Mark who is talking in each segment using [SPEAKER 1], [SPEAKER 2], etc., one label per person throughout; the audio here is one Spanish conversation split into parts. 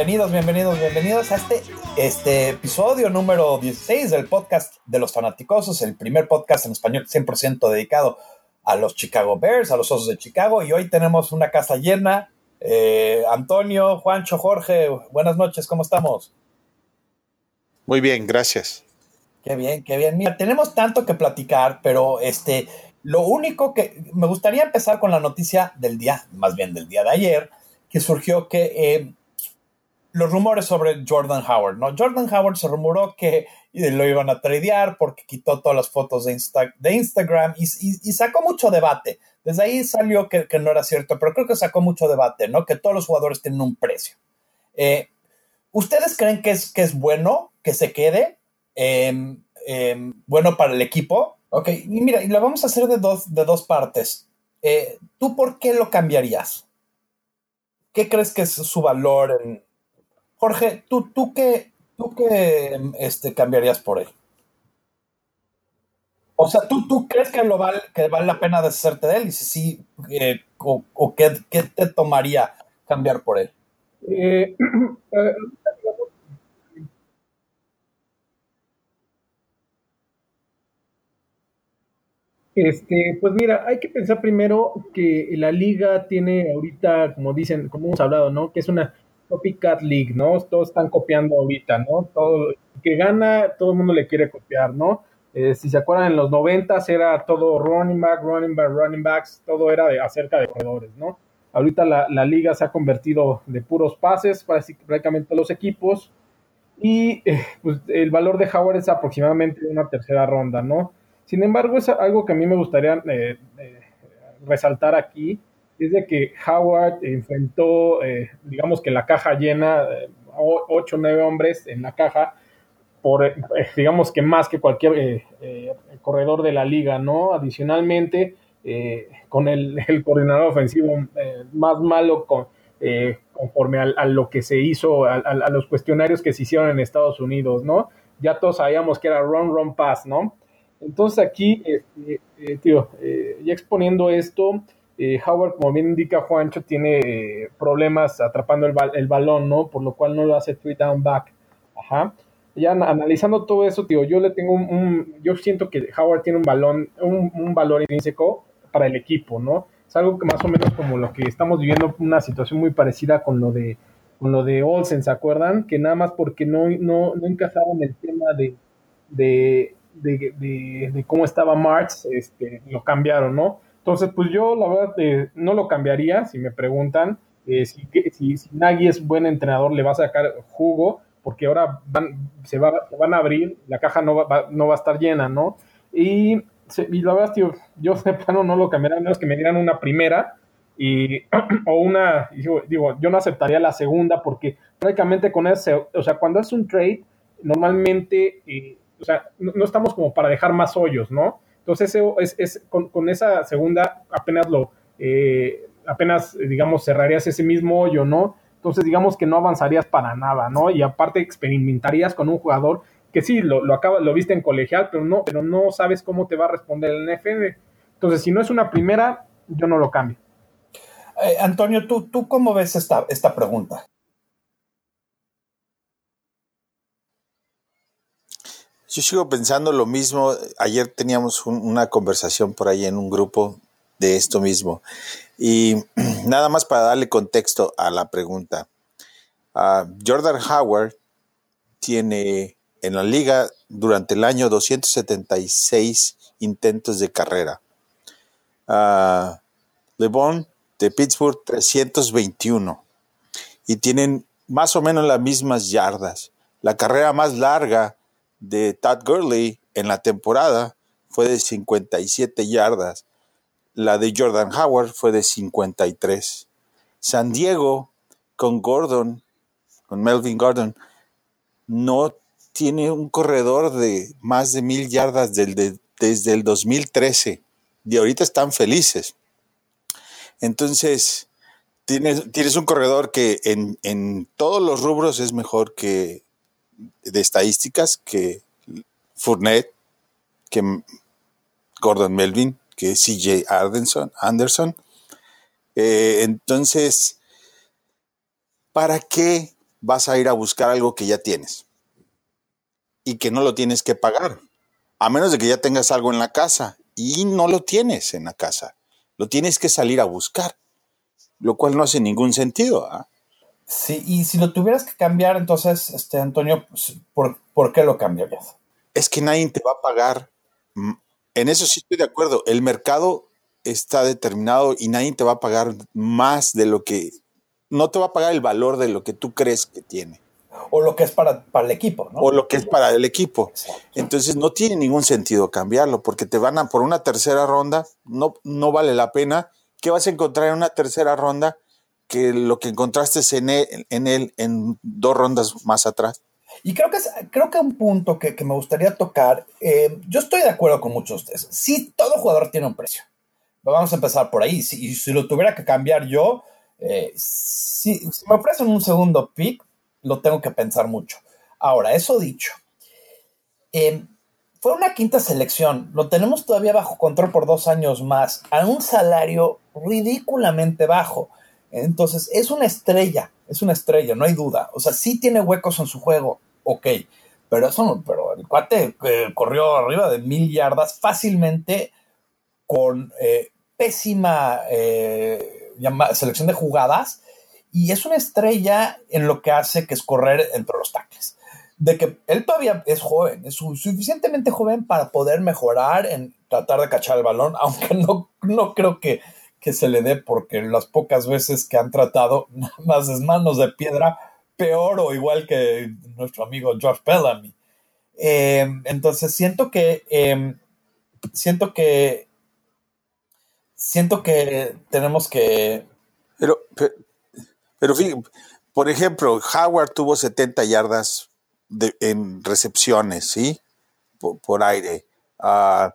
[SPEAKER 1] Bienvenidos, bienvenidos, bienvenidos a este, este episodio número 16 del podcast de los fanaticosos, el primer podcast en español 100% dedicado a los Chicago Bears, a los Osos de Chicago. Y hoy tenemos una casa llena. Eh, Antonio, Juancho, Jorge, buenas noches, ¿cómo estamos?
[SPEAKER 2] Muy bien, gracias.
[SPEAKER 1] Qué bien, qué bien. Mira, tenemos tanto que platicar, pero este, lo único que me gustaría empezar con la noticia del día, más bien del día de ayer, que surgió que eh, los rumores sobre Jordan Howard, ¿no? Jordan Howard se rumoró que lo iban a tradear porque quitó todas las fotos de, de Instagram y, sacó mucho debate. Desde ahí salió que, no era cierto, pero creo que sacó mucho debate, ¿no? Que todos los jugadores tienen un precio. Eh, ¿Ustedes creen que es, que es bueno que se quede? Em, em, bueno para el equipo. Ok, y mira, y lo vamos a hacer de dos, de dos partes. Eh, ¿Tú por qué lo cambiarías? ¿Qué crees que es su valor en, Jorge, ¿tú, tú qué, tú qué este, cambiarías por él? O sea, ¿tú, tú crees que, lo vale, que vale la pena deshacerte de él? Y si sí, eh, o, qué, te tomaría cambiar por él? Eh,
[SPEAKER 3] este, pues mira, hay que pensar primero que la liga tiene ahorita, como dicen, como hemos hablado, ¿no? Que es una copycat league, ¿no? Todos están copiando ahorita, ¿no? Todo que gana, todo el mundo le quiere copiar, ¿no? Eh, si se acuerdan, en los noventas era todo running back, running back, running backs, todo era de, acerca de corredores, ¿no? Ahorita la, la, liga se ha convertido de puros pases, prácticamente los equipos, y eh, pues, el valor de Howard es aproximadamente una tercera ronda, ¿no? Sin embargo, es algo que a mí me gustaría eh, resaltar aquí, es de que Howard enfrentó, eh, digamos que la caja llena, eh, ocho o nueve hombres en la caja, por, eh, digamos que más que cualquier corredor de la liga, ¿no? Adicionalmente, con el, coordinador ofensivo más malo conforme a, lo que se hizo, a, los cuestionarios que se hicieron en Estados Unidos, ¿no? Ya todos sabíamos que era run, run, pass, ¿no? Entonces aquí, este, tío, ya exponiendo esto, eh, Howard, como bien indica Juancho, tiene eh, problemas atrapando el, balón, ¿no? Por lo cual no lo hace three down back. Ajá. Ya analizando todo eso, tío, yo le tengo un, yo siento que Howard tiene un balón, un, valor intrínseco para el equipo, ¿no? Es algo que más o menos como lo que estamos viviendo, una situación muy parecida con lo de con lo de Olsen, ¿se acuerdan? Que nada más porque no, no, no encajaban el tema de, de, de, cómo estaba Marx, este, lo cambiaron, ¿no? Entonces, pues yo la verdad eh, no lo cambiaría si me preguntan. Eh, si, si, Nagy es buen entrenador, le va a sacar jugo, porque ahora van, se, va, van a abrir, la caja no va, no va a estar llena, ¿no? Y, la verdad, tío, yo de plano no lo cambiaría, menos que me dieran una primera y, o una, digo, digo, yo no aceptaría la segunda, porque prácticamente con ese, o sea, cuando es un trade, normalmente, eh, o sea, no estamos como para dejar más hoyos, ¿no? Entonces, es, es con, esa segunda apenas lo, eh, apenas, digamos, cerrarías ese mismo hoyo, ¿no? Entonces, digamos que no avanzarías para nada, ¿no? Y aparte experimentarías con un jugador que sí, lo, lo, acaba, lo viste en colegial, pero no, pero no sabes cómo te va a responder el NFL. Entonces, si no es una primera, yo no lo cambio.
[SPEAKER 1] Eh, Antonio, ¿tú, ¿tú cómo ves esta, esta pregunta?
[SPEAKER 2] Yo sigo pensando lo mismo. Ayer teníamos una conversación por ahí en un grupo de esto mismo. Y nada más para darle contexto a la pregunta. Ah, Jordan Howard tiene en la liga durante el año 276 intentos de carrera. Uh, LeBron de Pittsburgh 321. Y tienen más o menos las mismas yardas. La carrera más larga de Todd Gurley en la temporada fue de 57 yardas. La de Jordan Howard fue de 53. San Diego con Gordon, con Melvin Gordon, no tiene un corredor de más de mil yardas desde el 2013. Y ahorita están felices. Entonces, tienes, tienes un corredor que en, en todos los rubros es mejor que de estadísticas que Fournette, que Gordon Melvin, que CJ Anderson. Eh, entonces, ¿para qué vas a ir a buscar algo que ya tienes? Y que no lo tienes que pagar. A menos de que ya tengas algo en la casa. Y no lo tienes en la casa. Lo tienes que salir a buscar. Lo cual no hace ningún sentido. ¿ah?
[SPEAKER 1] Sí, y si lo tuvieras que cambiar, entonces, este, Antonio, pues, ¿por, ¿por qué lo cambiarías?
[SPEAKER 2] Es que nadie te va a pagar. En eso sí estoy de acuerdo. El mercado está determinado y nadie te va a pagar más de lo que. No te va a pagar el valor de lo que tú crees que tiene.
[SPEAKER 1] O lo que es para, para el equipo, ¿no?
[SPEAKER 2] O lo que es para el equipo. Entonces no tiene ningún sentido cambiarlo porque te van a por una tercera ronda, no, no vale la pena. ¿Qué vas a encontrar en una tercera ronda? Que lo que encontraste en él, en, dos rondas más atrás.
[SPEAKER 1] Y creo que, es, creo que un punto que, me gustaría tocar, eh, yo estoy de acuerdo con muchos de ustedes. Sí, todo jugador tiene un precio. Vamos a empezar por ahí. Si, si lo tuviera que cambiar yo, eh, si, me ofrecen un segundo pick, lo tengo que pensar mucho. Ahora, eso dicho, eh, fue una quinta selección. Lo tenemos todavía bajo control por dos años más, a un salario ridículamente bajo. Entonces, es una estrella, es una estrella, no hay duda. O sea, sí tiene huecos en su juego, ok. Pero eso pero el cuate corrió arriba de mil yardas fácilmente con eh, pésima eh, selección de jugadas y es una estrella en lo que hace que es correr entre los tackles. De que él todavía es joven, es suficientemente joven para poder mejorar en tratar de cachar el balón, aunque no, no creo que que se le dé porque las pocas veces que han tratado, nada más es manos de piedra, peor o igual que nuestro amigo George Bellamy. Eh, entonces siento que eh, siento que siento que tenemos que
[SPEAKER 2] pero pero, por ejemplo Howard tuvo 70 yardas de, en recepciones sí por, aire. Uh,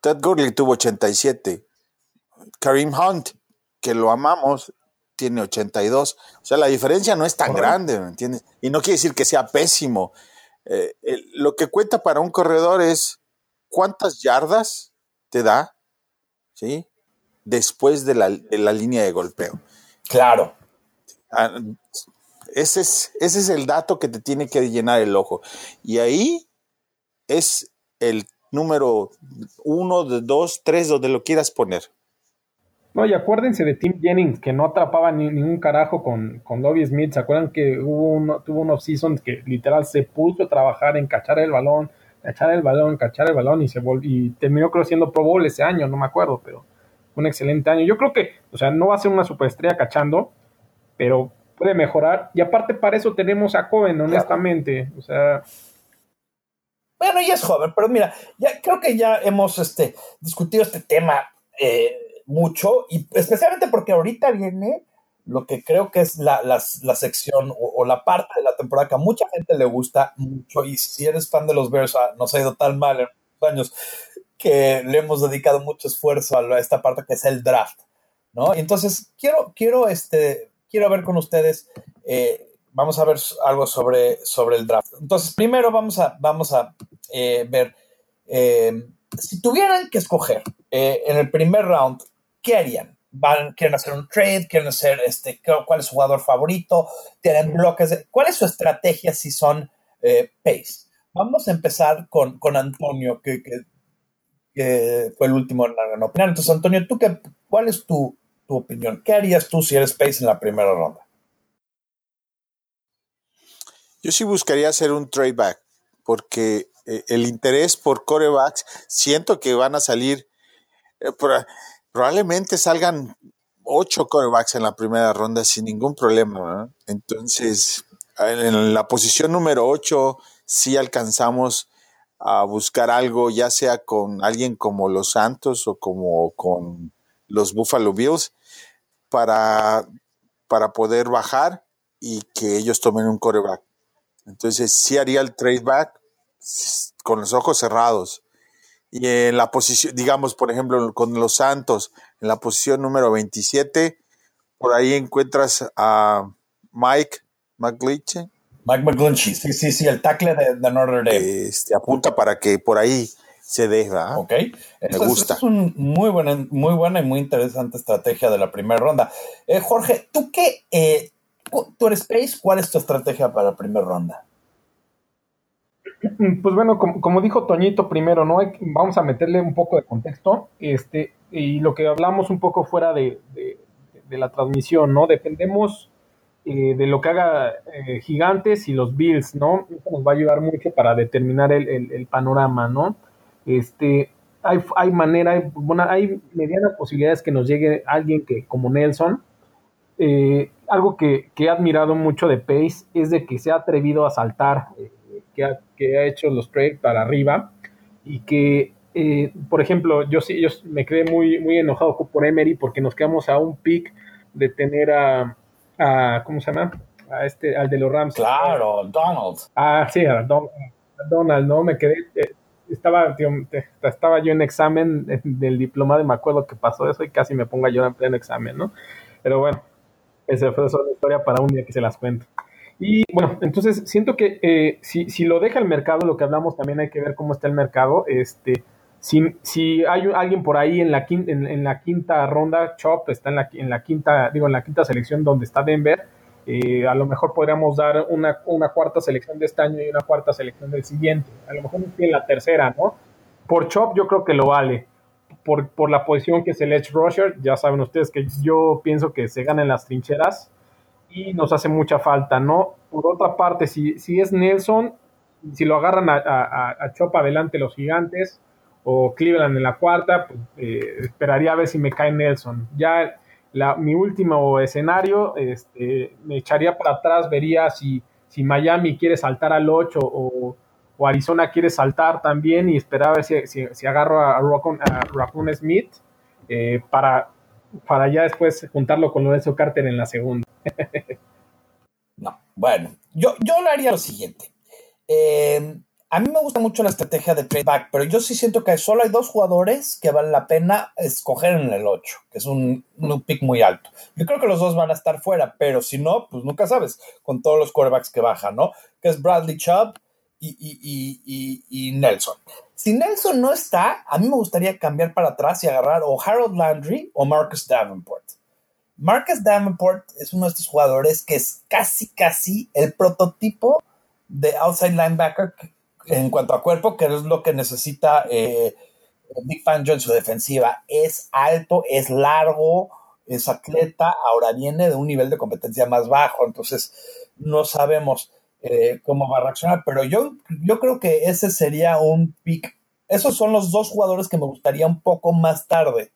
[SPEAKER 2] Ted Gurley tuvo 87 Kareem Hunt, que lo amamos, tiene 82. O sea, la diferencia no es tan grande, ¿me entiendes? Y no quiere decir que sea pésimo. Eh, lo que cuenta para un corredor es cuántas yardas te da, ¿sí? Después de la, línea de golpeo.
[SPEAKER 1] Claro.
[SPEAKER 2] Ah, ese es, ese es el dato que te tiene que llenar el ojo. Y ahí es el número uno, de dos, tres, donde lo quieras poner.
[SPEAKER 3] No, y acuérdense de Tim Jennings, que no atrapaba ni, ningún carajo con, con Lobby Smith. ¿Se acuerdan que hubo un, tuvo un off-season que literal se puso a trabajar en cachar el balón, cachar el balón, cachar el balón y se y terminó creo siendo Pro Bowl ese año, no me acuerdo, pero un excelente año. Yo creo que, o sea, no va a ser una superestrella cachando, pero puede mejorar. Y aparte para eso tenemos a Cohen, honestamente. O sea,
[SPEAKER 1] bueno, ya es joven, pero mira, ya creo que ya hemos este, discutido este tema eh, mucho, y especialmente porque ahorita viene lo que creo que es la, la, sección o, la parte de la temporada que a mucha gente le gusta mucho, y si eres fan de los Bears, ah, nos ha ido tan mal en los años que le hemos dedicado mucho esfuerzo a esta parte que es el draft, ¿no? Entonces quiero, quiero, este, quiero ver con ustedes, eh, vamos a ver algo sobre, sobre el draft. Entonces, primero vamos a, vamos a eh, ver, eh, si tuvieran que escoger en el primer round ¿qué harían? Van, quieren hacer un trade, quieren hacer este, cuál es su jugador favorito, tienen bloques. ¿Cuál es su estrategia si son eh, pace? Vamos a empezar con, con Antonio, que, fue el último en la opinión. Entonces, Antonio, ¿tú qué, ¿cuál es tu, tu opinión? ¿Qué harías tú si eres pace en la primera ronda?
[SPEAKER 2] Yo sí buscaría hacer un trade back, porque eh, el interés por corebacks, siento que van a salir. Eh, por, probablemente salgan ocho corebacks en la primera ronda sin ningún problema. Entonces, en la posición número ocho, sí alcanzamos a buscar algo, ya sea con alguien como los Santos o como con los Buffalo Bills, para, para poder bajar y que ellos tomen un coreback. Entonces, sí haría el trade back con los ojos cerrados y en la posición, digamos, por ejemplo, con los Santos, en la posición número 27, por ahí encuentras a Mike McGlinchey.
[SPEAKER 1] Mike McGlinchey, sí, sí, sí, el tackle de, de Notre Dame.
[SPEAKER 2] Este, apunta para que por ahí se deja.
[SPEAKER 1] Ok. Me gusta. Es, una muy buena, muy buena y muy interesante estrategia de la primera ronda. Eh, Jorge, ¿tú qué? Eh, ¿Tú eres Space? ¿Cuál es tu estrategia para la primera ronda?
[SPEAKER 3] Pues bueno, como, dijo Toñito primero, ¿no? vamos a meterle un poco de contexto. Este, y lo que hablamos un poco fuera de, la transmisión, ¿no? Dependemos eh, de lo que haga eh, Gigantes y los Bills, ¿no? Eso nos va a ayudar mucho para determinar el, panorama, ¿no? Este, hay, hay manera, hay, bueno, hay medianas posibilidades que nos llegue alguien que, como Nelson, eh, algo que, he admirado mucho de Pace es de que se ha atrevido a saltar, que, ha, que, ha, hecho los trades para arriba y que eh, por ejemplo, yo sí, yo me quedé muy, muy enojado por Emery porque nos quedamos a un pick de tener a, a ¿cómo se llama? A este, al de los Rams.
[SPEAKER 1] Claro, Donald.
[SPEAKER 3] Ah, sí, a, Donald, ¿no? Me quedé, eh, estaba, estaba yo en examen del diploma de me acuerdo que pasó eso y casi me pongo a llorar en pleno examen, ¿no? Pero bueno, esa fue una historia para un día que se las cuento. Y bueno, entonces siento que eh, si, si, lo deja el mercado, lo que hablamos también hay que ver cómo está el mercado. Este, si, hay alguien por ahí en la quinta, en, la quinta ronda, Chop está en la, en la quinta, digo, en la quinta selección donde está Denver, eh, a lo mejor podríamos dar una, cuarta selección de este año y una cuarta selección del siguiente. A lo mejor en la tercera, ¿no? Por Chop yo creo que lo vale. Por, por la posición que es el Edge Rusher, ya saben ustedes que yo pienso que se ganan las trincheras y nos hace mucha falta, ¿no? Por otra parte, si, si es Nelson, si lo agarran a, a, a Chop adelante los gigantes, o Cleveland en la cuarta, pues, eh, esperaría a ver si me cae Nelson. Ya la, mi último escenario, este, me echaría para atrás, vería si, si Miami quiere saltar al 8 o, Arizona quiere saltar también y esperar a ver si, si, agarro a, Raccoon, Smith eh, para, para ya después juntarlo con Lorenzo Carter en la segunda.
[SPEAKER 1] no, bueno, yo, yo lo haría lo siguiente. Eh, a mí me gusta mucho la estrategia de trade back, pero yo sí siento que solo hay dos jugadores que vale la pena escoger en el 8, que es un, pick muy alto. Yo creo que los dos van a estar fuera, pero si no, pues nunca sabes con todos los quarterbacks que bajan, ¿no? Que es Bradley Chubb y, Nelson. Si Nelson no está, a mí me gustaría cambiar para atrás y agarrar o Harold Landry o Marcus Davenport. Marcus Davenport es uno de estos jugadores que es casi, casi el prototipo de outside linebacker en cuanto a cuerpo, que es lo que necesita Big Fan en su defensiva. Es alto, es largo, es atleta, ahora viene de un nivel de competencia más bajo, entonces no sabemos eh, cómo va a reaccionar, pero yo, yo creo que ese sería un pick. Esos son los dos jugadores que me gustaría un poco más tarde.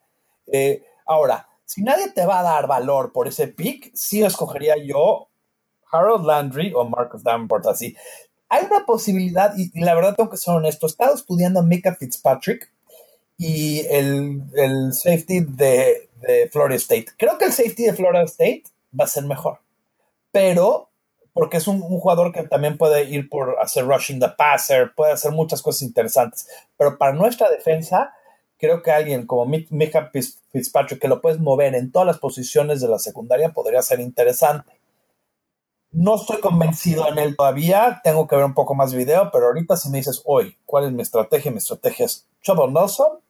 [SPEAKER 1] Eh, ahora, si nadie te va a dar valor por ese pick, sí escogería yo Harold Landry o Marcus Davenport así hay una posibilidad, y, la verdad tengo que ser honesto, he estado estudiando a Mika Fitzpatrick y el, safety de, Florida State. Creo que el safety de Florida State va a ser mejor, pero porque es un, jugador que también puede ir por hacer rushing the passer, puede hacer muchas cosas interesantes, pero para nuestra defensa, creo que alguien como Mika Fitzpatrick, que lo puedes mover en todas las posiciones de la secundaria, podría ser interesante. No estoy convencido en él todavía, tengo que ver un poco más video, pero ahorita si me dices hoy cuál es mi estrategia, mi estrategia es Trouble Nelson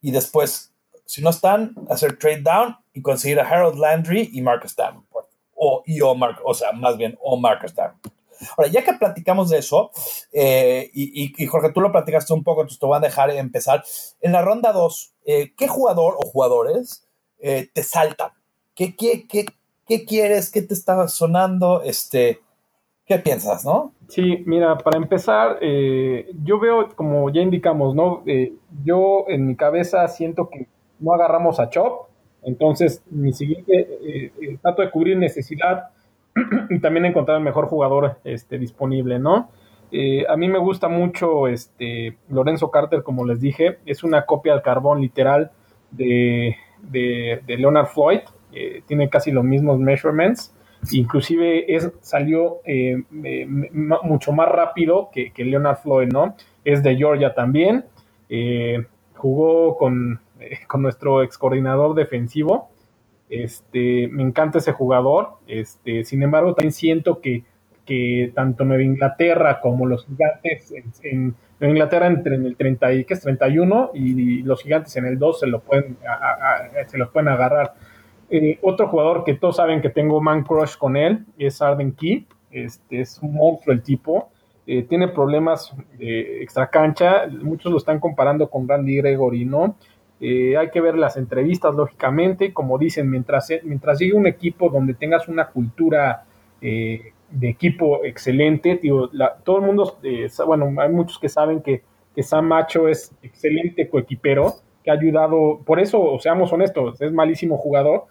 [SPEAKER 1] y después, si no están, hacer trade down y conseguir a Harold Landry y Marcus Davenport. O, y o, o sea, más bien, o Marcus Davenport. Ahora, ya que platicamos de eso, eh, y, Jorge, tú lo platicaste un poco, entonces te voy a dejar empezar. En la ronda 2, eh, ¿qué jugador o jugadores eh, te saltan? ¿Qué, qué, qué, ¿Qué quieres? ¿Qué te está sonando? Este, ¿Qué piensas, no?
[SPEAKER 3] Sí, mira, para empezar, yo veo, como ya indicamos, ¿no? Yo en mi cabeza siento que no agarramos a Chop, entonces mi siguiente, eh, trato de cubrir necesidad y también encontrar el mejor jugador este, disponible, ¿no? a mí me gusta mucho este Lorenzo Carter, como les dije, es una copia al carbón literal de, de Leonard Floyd. Eh, tiene casi los mismos measurements, inclusive es, salió eh, mucho más rápido que, Leonard Floyd, ¿no? Es de Georgia también, eh, jugó con, con, nuestro ex coordinador defensivo Este, me encanta ese jugador. Este, sin embargo, también siento que, que tanto Nueva Inglaterra como los gigantes en, Inglaterra entre en el 30 y, ¿qué es? 31 y, los gigantes en el 2 se lo pueden, se los pueden agarrar. Eh, otro jugador que todos saben que tengo man crush con él es Arden Key. Este, es un monstruo el tipo. Eh, tiene problemas de extra cancha. Muchos lo están comparando con Randy Gregory, ¿no? Eh, hay que ver las entrevistas, lógicamente. Como dicen, mientras, mientras llegue un equipo donde tengas una cultura de equipo excelente, todo el mundo, bueno, hay muchos que saben que, que Sam Macho es excelente coequipero, que ha ayudado, por eso, seamos honestos, es malísimo jugador,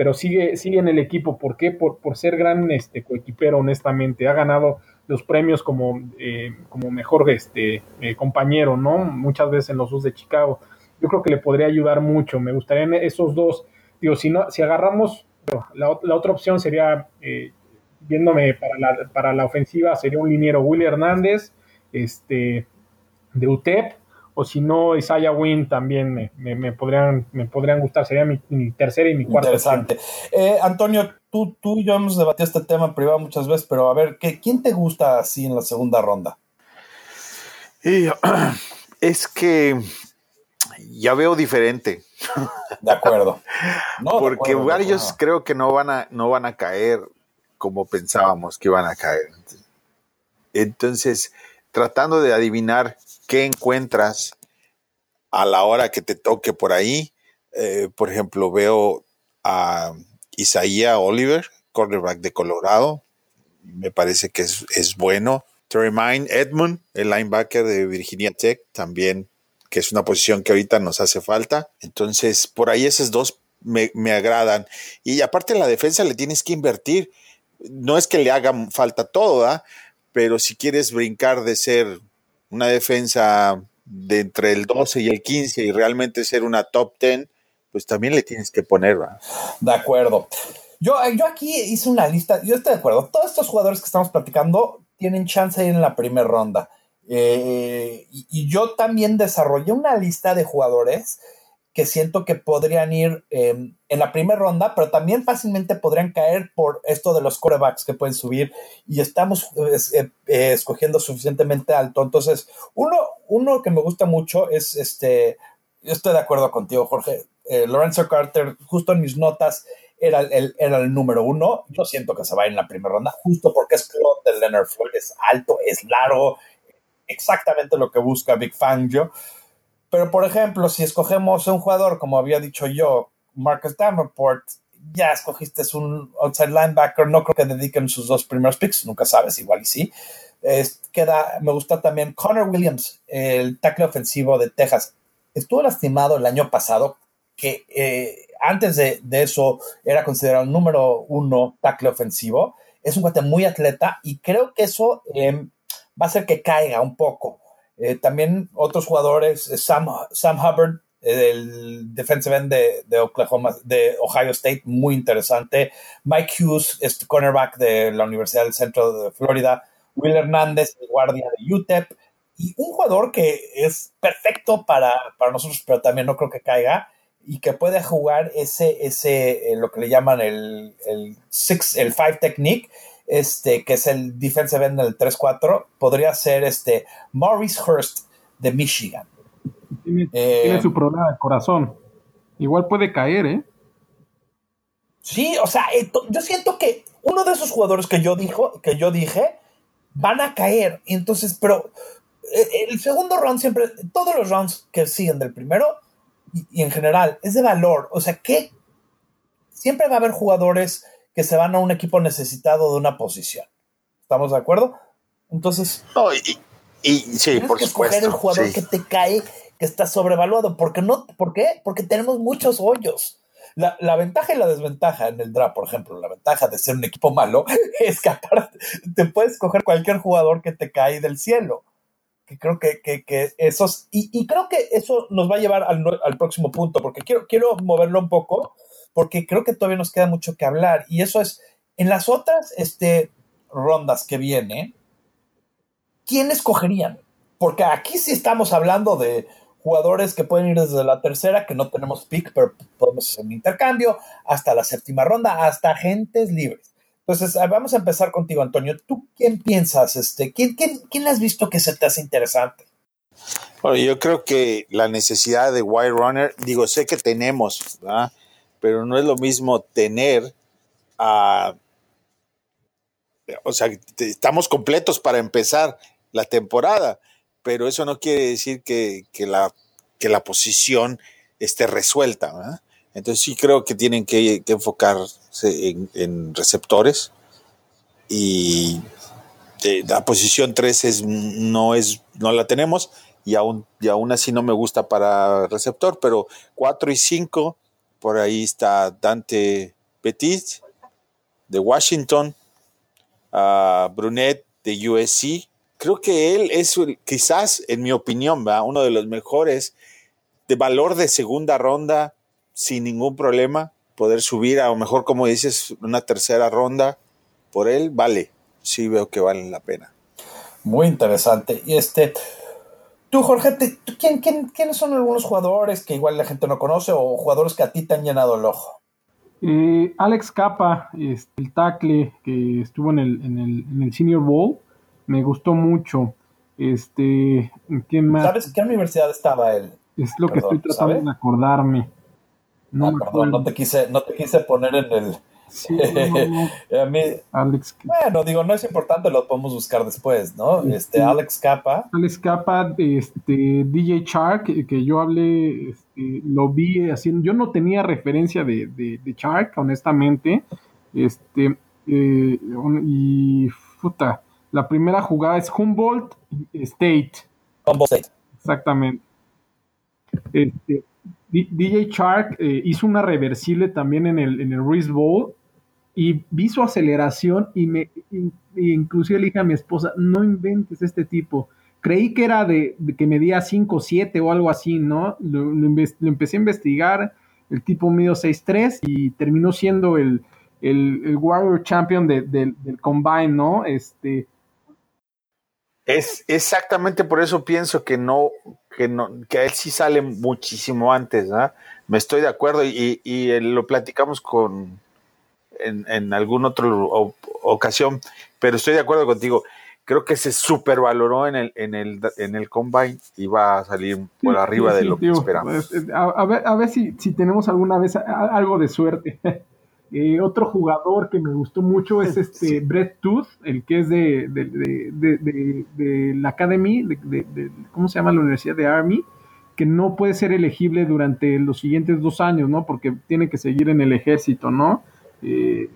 [SPEAKER 3] pero sigue, sigue en el equipo. ¿Por qué? Por, por ser gran este, coequipero, honestamente. Ha ganado los premios como, eh, como mejor este, eh, compañero, ¿no? Muchas veces en los dos de Chicago. Yo creo que le podría ayudar mucho. Me gustaría esos dos. Digo, si, no, si agarramos, la, la otra opción sería, eh, viéndome para la, para la ofensiva, sería un liniero Willy Hernández, este, de UTEP, o si no, Isaiah Wynn también me, podrían, me podrían gustar. Sería mi, tercera y mi cuarta.
[SPEAKER 1] Interesante. Eh, Antonio, tú, tú y yo hemos debatido este tema en privado muchas veces, pero a ver, ¿qué, ¿quién te gusta así en la segunda ronda?
[SPEAKER 2] es que ya veo diferente.
[SPEAKER 1] De acuerdo.
[SPEAKER 2] Porque varios creo que no van, a, no van a caer como pensábamos que iban a caer. Entonces, tratando de adivinar qué encuentras a la hora que te toque por ahí. Eh, por ejemplo, veo a Isaiah Oliver, cornerback de Colorado. Me parece que es, bueno. Terry Mine Edmund, el linebacker de Virginia Tech, también, que es una posición que ahorita nos hace falta. Entonces, por ahí esos dos me, me agradan. Y aparte la defensa le tienes que invertir. No es que le haga falta todo, ¿ah? pero si quieres brincar de ser una defensa de entre el 12 y el 15 y realmente ser una top 10, pues también le tienes que poner.
[SPEAKER 1] De acuerdo. Yo, yo aquí hice una lista, yo estoy de acuerdo, todos estos jugadores que estamos platicando tienen chance de ir en la primera ronda. Eh, y, yo también desarrollé una lista de jugadores que siento que podrían ir em, en la primera ronda, pero también fácilmente podrían caer por esto de los corebacks que pueden subir y estamos eh, eh, escogiendo suficientemente alto. Entonces, uno, uno que me gusta mucho es este, yo estoy de acuerdo contigo, Jorge. Eh, Lorenzo Carter, justo en mis notas, era el, era el número uno. Yo siento que se va en la primera ronda, justo porque es clon de Leonard Floyd, es alto, es largo, exactamente lo que busca Big Fangio. Pero, por ejemplo, si escogemos un jugador, como había dicho yo, Marcus Davenport, ya escogiste un outside linebacker, no creo que dediquen sus dos primeros picks, nunca sabes, igual y sí. queda, me gusta también Connor Williams, el tackle ofensivo de Texas. Estuvo lastimado el año pasado, que eh, antes de, eso era considerado el número uno tackle ofensivo. Es un cuate muy atleta y creo que eso em, va a hacer que caiga un poco. Eh, también otros jugadores, eh, Sam, Sam Hubbard, el defensive end de, Oklahoma, de Ohio State, muy interesante. Mike Hughes, este cornerback de la Universidad del Centro de Florida. Will Hernández, el guardia de UTEP. Y un jugador que es perfecto para, nosotros, pero también no creo que caiga. Y que puede jugar ese, ese eh, lo que le llaman el, el six, el five technique, este, que es el defensive end del 3-4, podría ser este Maurice Hurst de Michigan.
[SPEAKER 3] Tiene, eh, su problema de corazón. Igual puede caer, ¿eh?
[SPEAKER 1] Sí, o sea, eh, yo siento que uno de esos jugadores que yo, dijo, que yo dije van a caer. Entonces, pero eh, el segundo round siempre, todos los rounds que siguen del primero y, y en general es de valor. O sea, que siempre va a haber jugadores que se van a un equipo necesitado de una posición. ¿Estamos de acuerdo? Entonces,
[SPEAKER 2] y, sí, por
[SPEAKER 1] que
[SPEAKER 2] supuesto.
[SPEAKER 1] Escoger el jugador que te cae, que está sobrevaluado. Porque no, ¿Por qué? Porque tenemos muchos hoyos. La, la, ventaja y la desventaja en el draft, por ejemplo, la ventaja de ser un equipo malo es que aparte te puedes coger cualquier jugador que te cae del cielo. Que creo que, que, que esos, y, y, creo que eso nos va a llevar al, al próximo punto, porque quiero, quiero moverlo un poco porque creo que todavía nos queda mucho que hablar. Y eso es, en las otras este, rondas que viene, ¿quién escogerían? Porque aquí sí estamos hablando de jugadores que pueden ir desde la tercera, que no tenemos pick, pero podemos hacer un intercambio, hasta la séptima ronda, hasta agentes libres. Entonces, vamos a empezar contigo, Antonio. ¿Tú quién piensas? Este, ¿quién, quién, quién has visto que se te hace interesante?
[SPEAKER 2] Bueno, yo creo que la necesidad de wide runner, digo, sé que tenemos, ¿verdad? Pero no es lo mismo tener a... o sea, estamos completos para empezar la temporada, pero eso no quiere decir que, la, que la posición esté resuelta. Entonces sí creo que tienen que, enfocarse en, receptores y eh, la posición 3 es, no, es, no la tenemos y aún, y aún así no me gusta para receptor, pero 4 y 5 por ahí está Dante Petit de Washington, uh, Brunet de USC. Creo que él es quizás, en mi opinión, uno de los mejores de valor de segunda ronda sin ningún problema. Poder subir a lo mejor, como dices, una tercera ronda por él, vale. Sí veo que vale la pena.
[SPEAKER 1] Muy interesante. Y este, Tú, Jorge, ¿quién, quiénes son algunos jugadores que igual la gente no conoce o jugadores que a ti te han llenado el ojo?
[SPEAKER 3] Eh, Alex Capa, este, el tackle que estuvo en el, en, el, en el Senior Bowl, me gustó mucho. Este, ¿quién más?
[SPEAKER 1] ¿Sabes qué universidad estaba él?
[SPEAKER 3] Es lo que estoy tratando de acordarme.
[SPEAKER 1] No, ah, perdón, no te quise, no te quise poner en el, Sí, a mí, Alex. Bueno, digo, no es importante, lo podemos buscar después, ¿no? Este, Alex Capa.
[SPEAKER 3] Alex Capa, este, DJ Shark, que yo hablé, este, lo vi haciendo. Yo no tenía referencia de, de, de Shark, honestamente. Este, eh, y puta, la primera jugada es Humboldt State.
[SPEAKER 1] Humboldt State.
[SPEAKER 3] Exactamente. Este, DJ Shark eh, hizo una reversible también en el, en el Wrist Bowl y vi su aceleración y me inclusive le dije a mi esposa, no inventes este tipo. Creí que era de, que medía 5, 7 o algo así, ¿no? Lo, empecé a investigar, el tipo medio 6'3 y terminó siendo el, el, Warrior Champion del Combine, ¿no? Este,
[SPEAKER 2] es exactamente por eso pienso que no, que no, que a él sí sale muchísimo antes, ¿no? Me estoy de acuerdo y, y lo platicamos con, en, en alguna otra ocasión, pero estoy de acuerdo contigo. Creo que se supervaloró en el, en el, en el combine y va a salir por arriba de lo que esperamos.
[SPEAKER 3] Eh, a, ver, a ver si, si tenemos alguna vez algo de suerte. Eh, otro jugador que me gustó mucho es este Brett Tooth, el que es de, de, de, de la Academy, de, ¿cómo se llama? La Universidad de Army, que no puede ser elegible durante los siguientes dos años, ¿no? Porque tiene que seguir en el ejército, ¿no? Eh,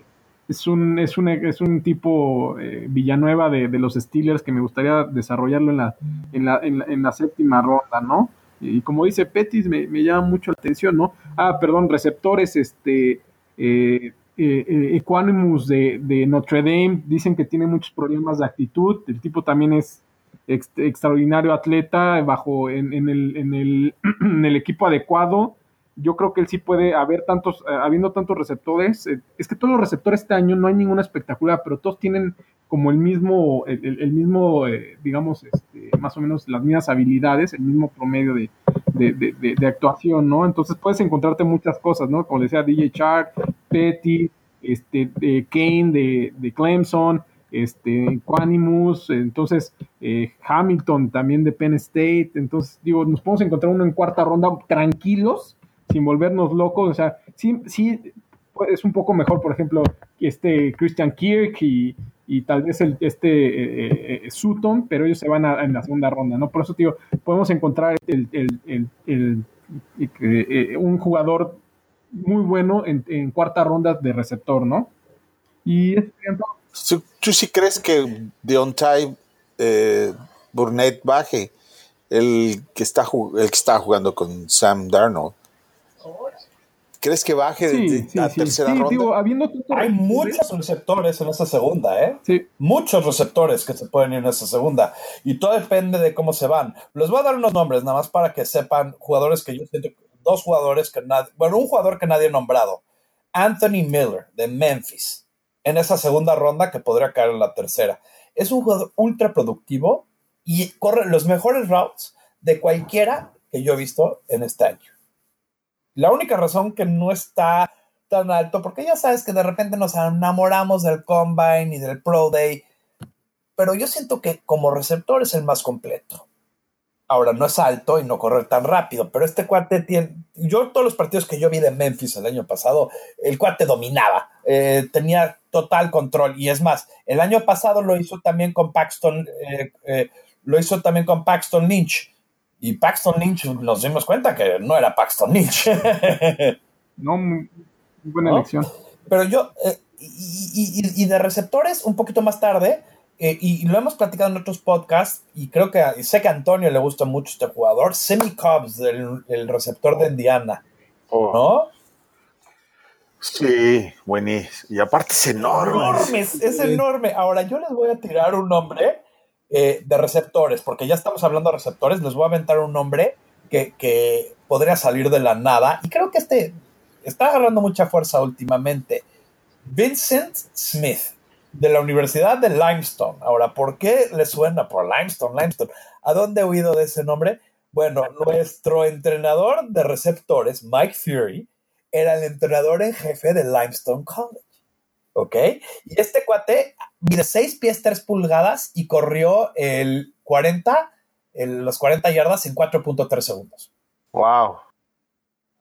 [SPEAKER 3] es, un, es, un, es un tipo eh, Villanueva de, los Steelers que me gustaría desarrollarlo en la, en la, en la, séptima ronda, ¿no? Y como dice Petis, me, llama mucho la atención, ¿no? Ah, perdón, receptores, este, eh, Equanimus de, de, Notre Dame, dicen que tiene muchos problemas de actitud, el tipo también es extraordinario atleta, bajo en, en, el, en, el, en el equipo adecuado, yo creo que él sí puede haber tantos, eh, habiendo tantos receptores, eh, es que todos los receptores este año no hay ninguna espectacular, pero todos tienen como el mismo, el, mismo, eh, digamos, este, más o menos las mismas habilidades, el mismo promedio de, actuación, ¿no? Entonces puedes encontrarte muchas cosas, ¿no? Como decía DJ Shark, Petty, este, Kane de, Clemson, este, Quanimus, entonces Hamilton también de Penn State, entonces digo, nos podemos encontrar uno en cuarta ronda tranquilos, sin volvernos locos. O sea, sí, sí es un poco mejor, por ejemplo, este Christian Kirk y, tal vez el, este eh, eh, Sutton, pero ellos se van a, en la segunda ronda, ¿no? Por eso, tío, podemos encontrar el, eh, un jugador muy bueno en, cuarta ronda de receptor, ¿no? Y
[SPEAKER 2] ¿Tú sí crees que Deontay eh, Burnett baje el que está el que está jugando con Sam Darnold? ¿Crees que baje de, la tercera ronda?
[SPEAKER 1] Hay muchos receptores en esa segunda, ¿eh?
[SPEAKER 3] Sí.
[SPEAKER 1] Muchos receptores que se pueden ir en esa segunda. Y todo depende de cómo se van. Les voy a dar unos nombres, nada más para que sepan jugadores que yo siento. Dos jugadores que nadie. Bueno, un jugador que nadie ha nombrado. Anthony Miller, de Memphis. En esa segunda ronda que podría caer en la tercera. Es un jugador ultra productivo y corre los mejores routes de cualquiera que yo he visto en este año. La única razón que no está tan alto, porque ya sabes que de repente nos enamoramos del Combine y del Pro Day, pero yo siento que como receptor es el más completo. Ahora, no es alto y no corre tan rápido, pero este cuate tiene. Yo, todos los partidos que yo vi de Memphis el año pasado, el cuate dominaba, eh, tenía total control. Y es más, el año pasado lo hizo también con Paxton, eh, eh, lo hizo también con Paxton Lynch. Y Paxton Lynch nos dimos cuenta que no era Paxton Lynch.
[SPEAKER 3] no, muy buena elección.
[SPEAKER 1] Pero yo, y, y de receptores, un poquito más tarde, eh, y lo hemos platicado en otros podcasts, y creo que sé que a Antonio le gusta mucho este jugador, Semi Cobbs, el, receptor de Indiana. Oh. ¿No?
[SPEAKER 2] Sí, buenísimo. Y aparte es enorme.
[SPEAKER 1] es, enorme. Ahora, yo les voy a tirar un nombre eh, de receptores, porque ya estamos hablando de receptores, les voy a aventar un nombre que, que podría salir de la nada, y creo que este está agarrando mucha fuerza últimamente. Vincent Smith de la Universidad de Limestone. Ahora, ¿por qué le suena por Limestone, Limestone? ¿A dónde he oído de ese nombre? Bueno, nuestro entrenador de receptores, Mike Fury, era el entrenador en jefe de Limestone College. ¿Ok? Y este cuate mide 6 pies 3 pulgadas y corrió el 40, el, los 40 yardas en 4.3 segundos.
[SPEAKER 2] ¡Wow!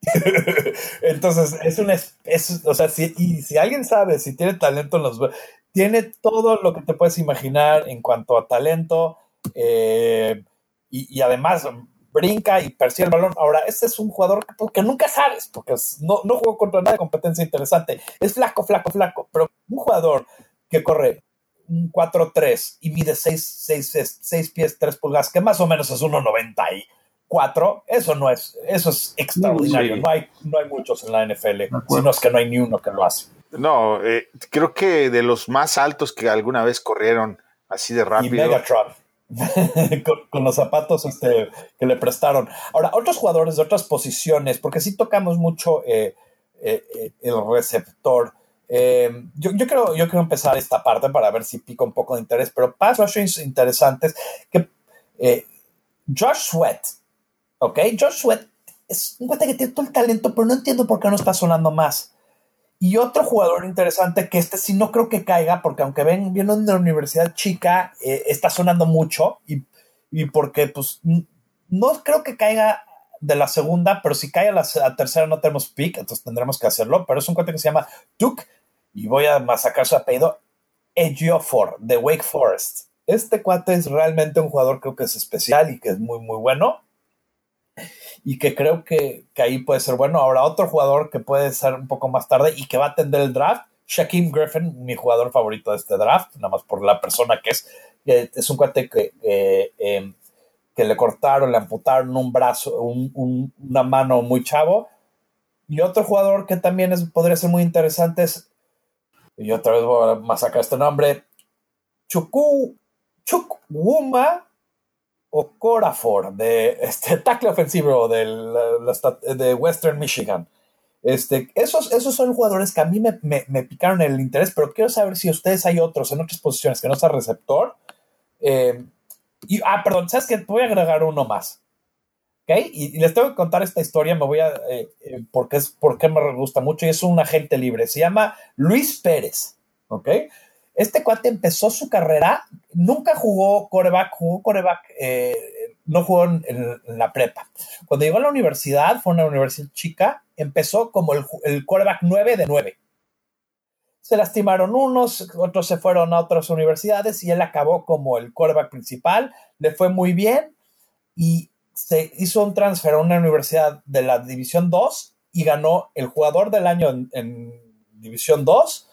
[SPEAKER 1] Entonces, es una. Es, o sea, si, y si alguien sabe si tiene talento en los. Tiene todo lo que te puedes imaginar en cuanto a talento. Eh, y, además brinca y persigue el balón. Ahora, este es un jugador que, nunca sabes, porque no, no jugó contra nada de competencia interesante. Es flaco, flaco, flaco. Pero un jugador que corre un 4-3 y mide 6, 6, pies 3 pulgadas, que más o menos es 1.90 y cuatro, eso no es, eso es extraordinario. No, hay, no hay muchos en la NFL, sino es que no hay ni uno que lo hace.
[SPEAKER 2] No, eh, creo que de los más altos que alguna vez corrieron así de rápido.
[SPEAKER 1] Y Megatron. con, los zapatos este, que le prestaron. Ahora, otros jugadores de otras posiciones, porque sí tocamos mucho eh, eh, el receptor. Yo, yo, quiero, yo quiero empezar esta parte para ver si pica un poco de interés, pero pass rushings interesantes que Josh Sweat ¿Ok? Josh Sweat es un cuate que tiene todo el talento, pero no entiendo por qué no está sonando más. Y otro jugador interesante que este sí no creo que caiga, porque aunque ven, viene de la universidad chica, eh, está sonando mucho y, porque pues no creo que caiga de la segunda, pero si cae a la, tercera no tenemos pick, entonces tendremos que hacerlo. Pero es un cuate que se llama Duke y voy a masacrar su apellido, Ejiofor de Wake Forest. Este cuate es realmente un jugador creo que es especial y que es muy, muy bueno y que creo que, ahí puede ser bueno. Ahora, otro jugador que puede ser un poco más tarde y que va a atender el draft, Shaquem Griffin, mi jugador favorito de este draft, nada más por la persona que es. Es un cuate que, em, que le cortaron, le amputaron un brazo, una mano muy chavo. Y otro jugador que también es, podría ser muy interesante es, y otra vez voy a masacrar este nombre, Chuku, Chukwuma o Corafor, de este tackle ofensivo del, de Western Michigan. Este, esos, esos son jugadores que a mí me, me, picaron el interés, pero quiero saber si ustedes hay otros en otras posiciones que no sea receptor. Eh, y, ah, perdón, ¿sabes qué? Voy a agregar uno más. ¿Ok? Y, les tengo que contar esta historia, me voy a. Eh, eh, porque, es, porque me gusta mucho y es un agente libre. Se llama Luis Pérez. ¿Ok? Este cuate empezó su carrera, nunca jugó coreback, jugó coreback, eh, no jugó en, la prepa. Cuando llegó a la universidad, fue una universidad chica, empezó como el, el coreback 9 de 9. Se lastimaron unos, otros se fueron a otras universidades y él acabó como el coreback principal, le fue muy bien y se hizo un transfer a una universidad de la División 2 y ganó el jugador del año en, en División 2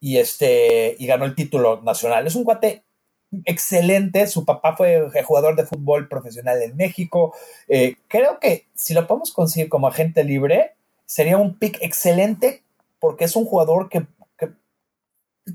[SPEAKER 1] y, este, y ganó el título nacional. Es un cuate excelente. Su papá fue jugador de fútbol profesional en México. Eh, creo que si lo podemos conseguir como agente libre, sería un pick excelente porque es un jugador que,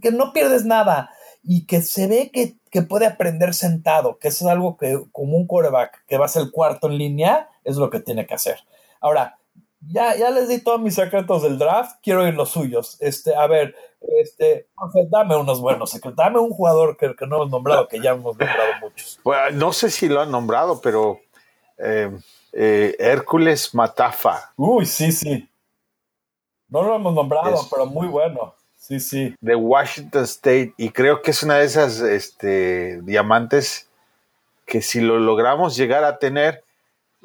[SPEAKER 1] que, no pierdes nada y que se ve que, puede aprender sentado, que eso es algo que como un quarterback que va a ser el cuarto en línea, es lo que tiene que hacer. Ahora, ya, ya les di todos mis secretos del draft, quiero ir los suyos. Este, a ver, este, dame unos buenos secretos, dame un jugador que, no hemos nombrado, que ya hemos nombrado muchos.
[SPEAKER 2] no sé si lo han nombrado, pero eh, eh, Hércules Matafa.
[SPEAKER 1] Uy, sí, sí. No lo hemos nombrado, pero muy bueno. Sí, sí.
[SPEAKER 2] De Washington State. Y creo que es una de esas este, diamantes que si lo logramos llegar a tener,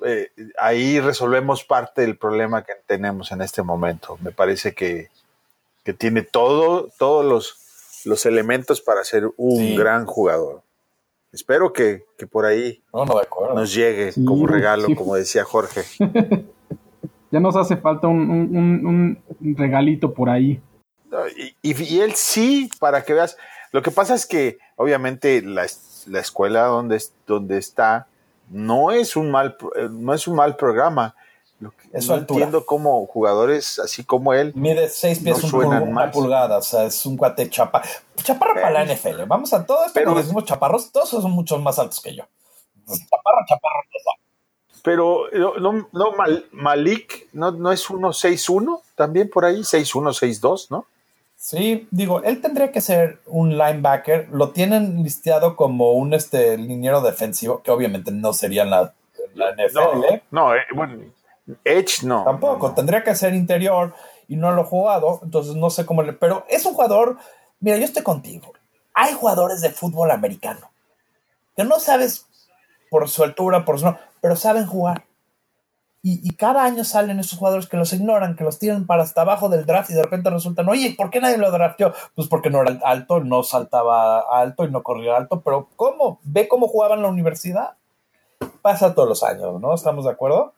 [SPEAKER 2] eh, ahí resolvemos parte del problema que tenemos en este momento. Me parece que, tiene todo, todos los, los elementos para ser un gran jugador. Espero que, por ahí nos llegue como regalo, como decía Jorge.
[SPEAKER 3] ya nos hace falta un, regalito por ahí.
[SPEAKER 2] Y, él sí, para que veas. Lo que pasa es que, obviamente, la, la escuela donde, donde está no es un mal, no es un mal programa. Lo que no entiendo cómo jugadores así como él.
[SPEAKER 1] Mide seis pies una pulgada, o sea, es un cuate chapa. Chaparro para la NFL. Vamos a todo esto pero, decimos chaparros, todos son mucho más altos que yo. Chaparro, chaparro,
[SPEAKER 2] Pero no, no Malik no, no es 1-6-1 también por ahí, 6-1, 6-2, ¿no?
[SPEAKER 1] Sí, digo, él tendría que ser un linebacker. Lo tienen listeado como un este liniero defensivo, que obviamente no sería la, la NFL.
[SPEAKER 2] No, eh, bueno, Edge no.
[SPEAKER 1] Tampoco, tendría que ser interior y no lo he jugado, entonces no sé cómo le. Pero es un jugador. Mira, yo estoy contigo. Hay jugadores de fútbol americano que no sabes por su altura, por su. pero saben jugar. Y, cada año salen esos jugadores que los ignoran, que los tiran para hasta abajo del draft y de repente resultan, oye, ¿por qué nadie lo drafteó? Pues porque no era alto, no saltaba alto y no corría alto, pero ¿cómo? ¿Ve cómo jugaba en la universidad? Pasa todos los años, ¿no? ¿Estamos de acuerdo?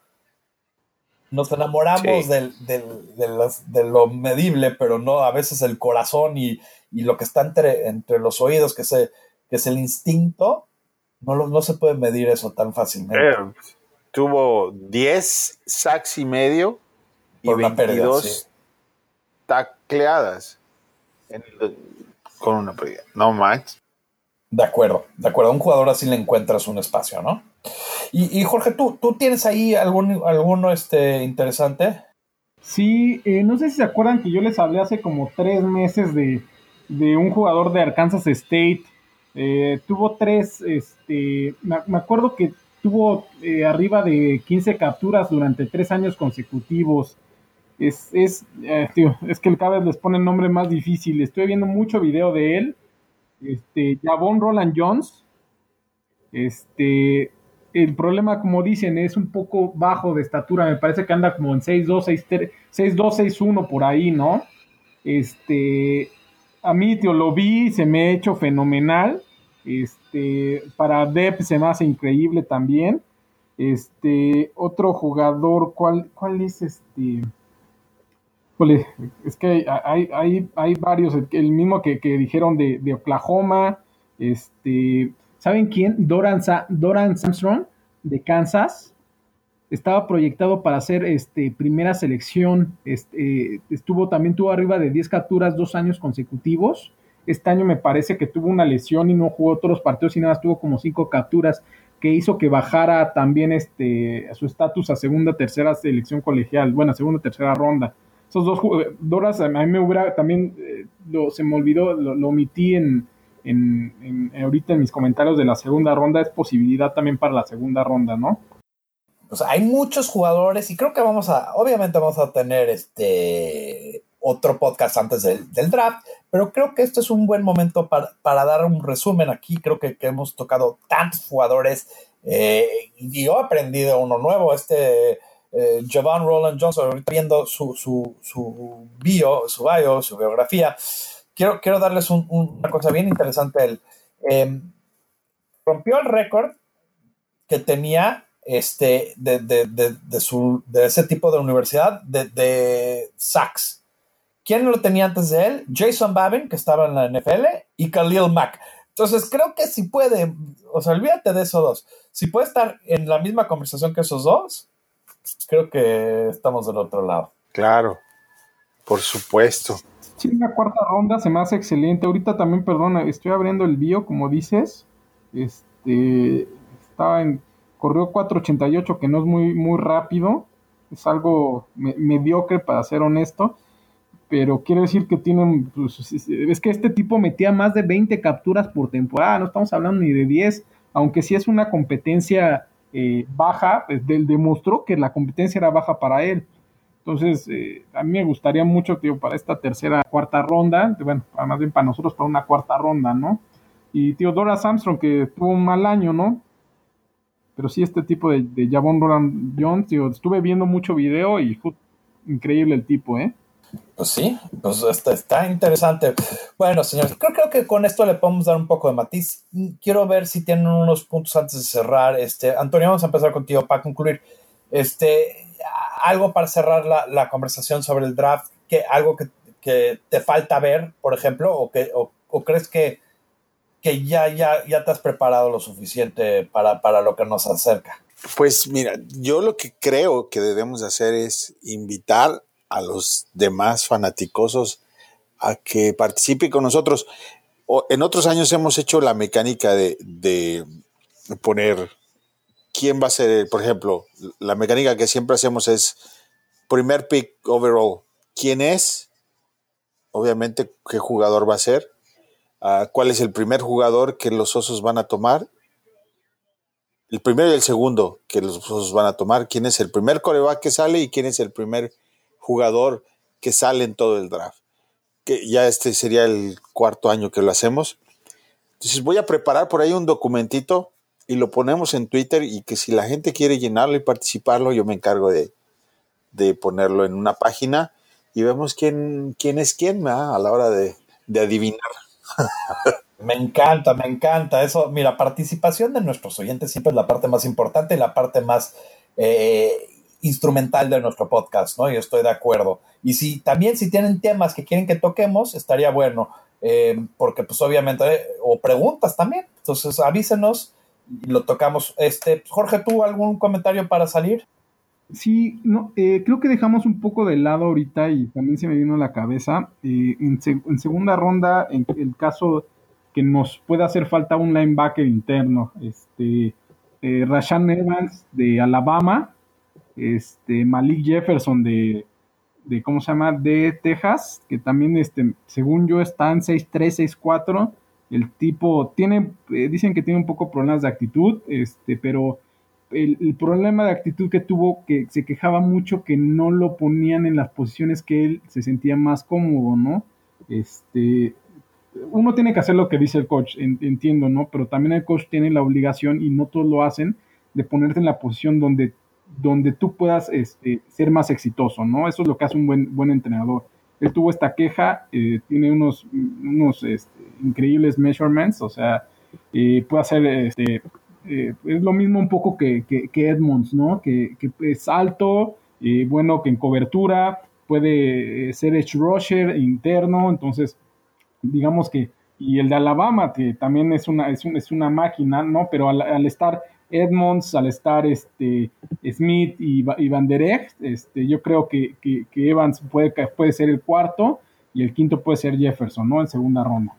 [SPEAKER 1] Nos enamoramos del, de, lo medible, pero no a veces el corazón y, lo que está entre, entre los oídos, que, se, que es el instinto, no, no se puede medir eso tan fácilmente. Eh,
[SPEAKER 2] tuvo 10 sacks y medio y 22 tacleadas con una pérdida. No más.
[SPEAKER 1] De acuerdo, de acuerdo. A un jugador así le encuentras un espacio, ¿no? Y, Jorge, ¿tú, ¿tú tienes ahí algún, alguno este, interesante?
[SPEAKER 3] Sí, eh, no sé si se acuerdan que yo les hablé hace como tres meses de, un jugador de Arkansas State. Eh, tuvo tres, este, me acuerdo que tuvo eh, arriba de 15 capturas durante tres años consecutivos. Es, es, eh, es que cada vez les pone el nombre más difícil. Estoy viendo mucho video de él. Este, Javon Roland Jones. Este, el problema, como dicen, es un poco bajo de estatura. Me parece que anda como en 6'2, 6'2, 6'1 por ahí, ¿no? Este, a mí, tío, lo vi, se me ha hecho fenomenal. Este, para Depp se me hace increíble también. Este, otro jugador, ¿cuál, cuál es este? es que hay, hay, hay varios, el mismo que, dijeron de, Oklahoma, este, ¿saben quién? Doran, Doran Armstrong de Kansas, estaba proyectado para ser este, primera selección, este, estuvo también tuvo arriba de 10 capturas dos años consecutivos, este año me parece que tuvo una lesión y no jugó otros partidos y nada tuvo como cinco capturas que hizo que bajara también este su estatus a segunda, tercera selección colegial, bueno, segunda, tercera ronda. Esos dos jugadores, a mí me hubiera también, eh, se me olvidó, lo, omití en, ahorita en mis comentarios de la segunda ronda, es posibilidad también para la segunda ronda, ¿no?
[SPEAKER 1] Hay muchos jugadores y creo que vamos a, obviamente vamos a tener este otro podcast antes del, draft, pero creo que esto es un buen momento para, dar un resumen aquí. Creo que, hemos tocado tantos jugadores eh, y yo he aprendido uno nuevo, este eh, Jovan Roland Johnson, ahorita viendo su, su, su, bio, su bio, su biografía. Quiero, quiero darles una cosa bien interesante. Él em, rompió el récord que tenía este, de, de, de, su, de ese tipo de universidad de, de Sachs ¿Quién lo tenía antes de él? Jason Babin, que estaba en la NFL, y Khalil Mack. Entonces creo que si puede, o sea, olvídate de esos dos. Si puede estar en la misma conversación que esos dos, creo que estamos del otro lado.
[SPEAKER 2] Claro, por supuesto.
[SPEAKER 3] Sí, la cuarta ronda se me hace excelente. Ahorita también, perdona, estoy abriendo el bio, como dices. Este, estaba en, corrió 4.88, que no es muy, muy rápido. Es algo mediocre, para ser honesto pero quiero decir que tienen, pues, es que este tipo metía más de 20 capturas por temporada, no estamos hablando ni de 10, aunque sí es una competencia eh, baja, pues, demostró que la competencia era baja para él. Entonces, eh, a mí me gustaría mucho, tío, para esta tercera, cuarta ronda, bueno, más bien para nosotros, para una cuarta ronda, ¿no? Y tío, Dora Armstrong, que tuvo un mal año, ¿no? Pero sí, este tipo de, de Javon Roland Jones, tío, estuve viendo mucho video y increíble el tipo, ¿eh?
[SPEAKER 1] Pues sí, pues está, interesante. Bueno, señores, creo, creo, que con esto le podemos dar un poco de matiz. Quiero ver si tienen unos puntos antes de cerrar. Este, Antonio, vamos a empezar contigo para concluir. Este, algo para cerrar la, la conversación sobre el draft, que algo que, que, te falta ver, por ejemplo, o que o, o crees que, que ya, ya, ya te has preparado lo suficiente para, para lo que nos acerca.
[SPEAKER 2] Pues mira, yo lo que creo que debemos hacer es invitar a los demás fanaticosos a que participen con nosotros. En otros años hemos hecho la mecánica de, de poner quién va a ser, por ejemplo, la mecánica que siempre hacemos es primer pick overall, quién es, obviamente qué jugador va a ser, uh, cuál es el primer jugador que los osos van a tomar, el primero y el segundo que los osos van a tomar, quién es el primer coreback que sale y quién es el primer jugador que sale en todo el draft. Que ya este sería el cuarto año que lo hacemos. Entonces voy a preparar por ahí un documentito y lo ponemos en Twitter y que si la gente quiere llenarlo y participarlo, yo me encargo de, de ponerlo en una página y vemos quién, quién es quién a la hora de, de adivinar.
[SPEAKER 1] Me encanta, me encanta eso. Mira, participación de nuestros oyentes siempre es la parte más importante y la parte más eh, instrumental de nuestro podcast, ¿no? Y estoy de acuerdo. Y si también si tienen temas que quieren que toquemos, estaría bueno, eh, porque pues obviamente, o preguntas también, entonces avísenos y lo tocamos. Este, Jorge, ¿tú algún comentario para salir?
[SPEAKER 3] Sí, no, eh, creo que dejamos un poco de lado ahorita y también se me vino a la cabeza. Eh, en, en, segunda ronda, en el caso que nos pueda hacer falta un linebacker interno, este, eh, Rashan Evans de Alabama, este Malik Jefferson de, de, ¿cómo se llama? De Texas, que también, este, según yo, está en 6'3, 6'4. El tipo tiene, eh, dicen que tiene un poco problemas de actitud, este, pero el, el, problema de actitud que tuvo, que se quejaba mucho que no lo ponían en las posiciones que él se sentía más cómodo, ¿no? Este, uno tiene que hacer lo que dice el coach, entiendo, ¿no? Pero también el coach tiene la obligación, y no todos lo hacen, de ponerte en la posición donde donde tú puedas este, ser más exitoso, ¿no? Eso es lo que hace un buen, buen entrenador. Él tuvo esta queja, eh, tiene unos, unos este, increíbles measurements, o sea, eh, puede hacer, este, eh, es lo mismo un poco que, que, Edmonds, ¿no? Que, que es alto, bueno, que en cobertura, puede ser edge rusher interno, entonces, digamos que, y el de Alabama, que también es una, es, un, es una máquina, ¿no? Pero al, al estar Edmonds, al estar este, Smith y, y Van Der este, yo creo que, que, Evans puede, puede ser el cuarto y el quinto puede ser Jefferson, ¿no? En segunda ronda.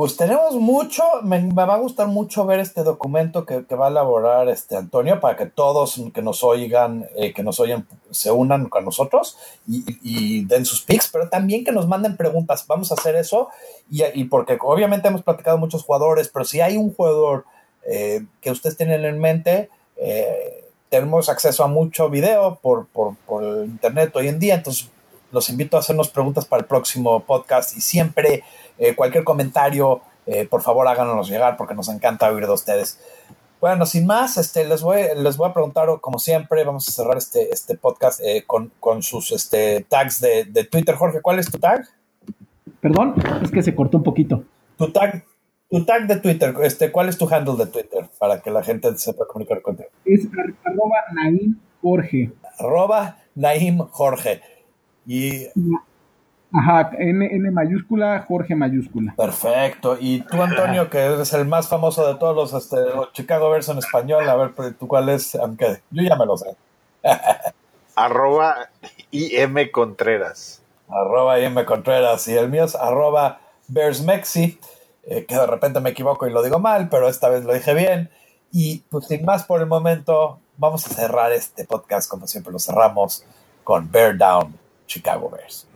[SPEAKER 1] Pues tenemos mucho, me, va a gustar mucho ver este documento que, que, va a elaborar este Antonio para que todos que nos oigan, eh, que nos oyen, se unan con nosotros y, y, den sus pics, pero también que nos manden preguntas. Vamos a hacer eso y, y porque obviamente hemos platicado muchos jugadores, pero si hay un jugador eh, que ustedes tienen en mente. Eh, tenemos acceso a mucho video por, por, por, internet hoy en día, entonces los invito a hacernos preguntas para el próximo podcast y siempre eh, cualquier comentario, por favor háganos llegar porque nos encanta oír de ustedes. Bueno, sin más, este, les, voy, les voy a preguntar, como siempre, vamos a cerrar este, este podcast con, con, sus este, tags de, de Twitter. Jorge, ¿cuál es tu tag?
[SPEAKER 3] Perdón, es que se cortó un poquito.
[SPEAKER 1] Tu tag, tu tag de Twitter, este, ¿cuál es tu handle de Twitter para que la gente sepa comunicar contigo?
[SPEAKER 3] Es arroba Naim Jorge.
[SPEAKER 1] Arroba Naim Jorge. Y.
[SPEAKER 3] Ajá, N, N mayúscula, Jorge mayúscula.
[SPEAKER 1] Perfecto. Y tú, Antonio, que eres el más famoso de todos los, este, los Chicago Bears en español, a ver, ¿tú cuál es? Aunque yo ya me lo sé.
[SPEAKER 2] arroba IM Contreras.
[SPEAKER 1] Arroba IM Contreras. Y el mío es arroba BearsMexi eh, que de repente me equivoco y lo digo mal, pero esta vez lo dije bien. Y pues sin más por el momento, vamos a cerrar este podcast como siempre lo cerramos con Bear Down, Chicago Bears.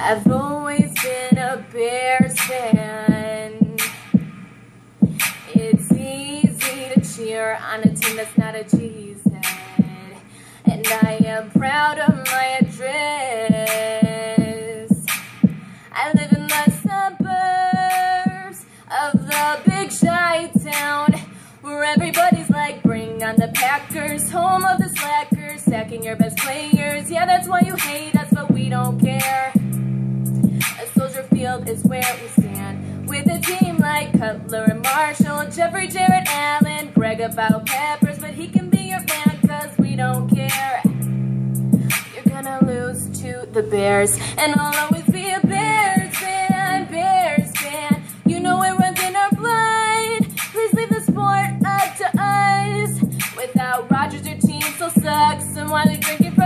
[SPEAKER 4] I've always been a Bears fan. It's easy to cheer on a team that's not a cheesehead. Proud of my address. I live in the suburbs of the big shy town where everybody's like, bring on the Packers, home of the slackers, sacking your best players. Yeah, that's why you hate us, but we don't care. A soldier field is where we stand. With a team like Cutler and Marshall, Jeffrey, Jared Allen, brag about Peppers, but he can the Bears, and I'll always be a Bears fan, Bears fan. You know it runs in our blood. Please leave the sport up to us. Without Rodgers, your team still sucks, and drinking from your cool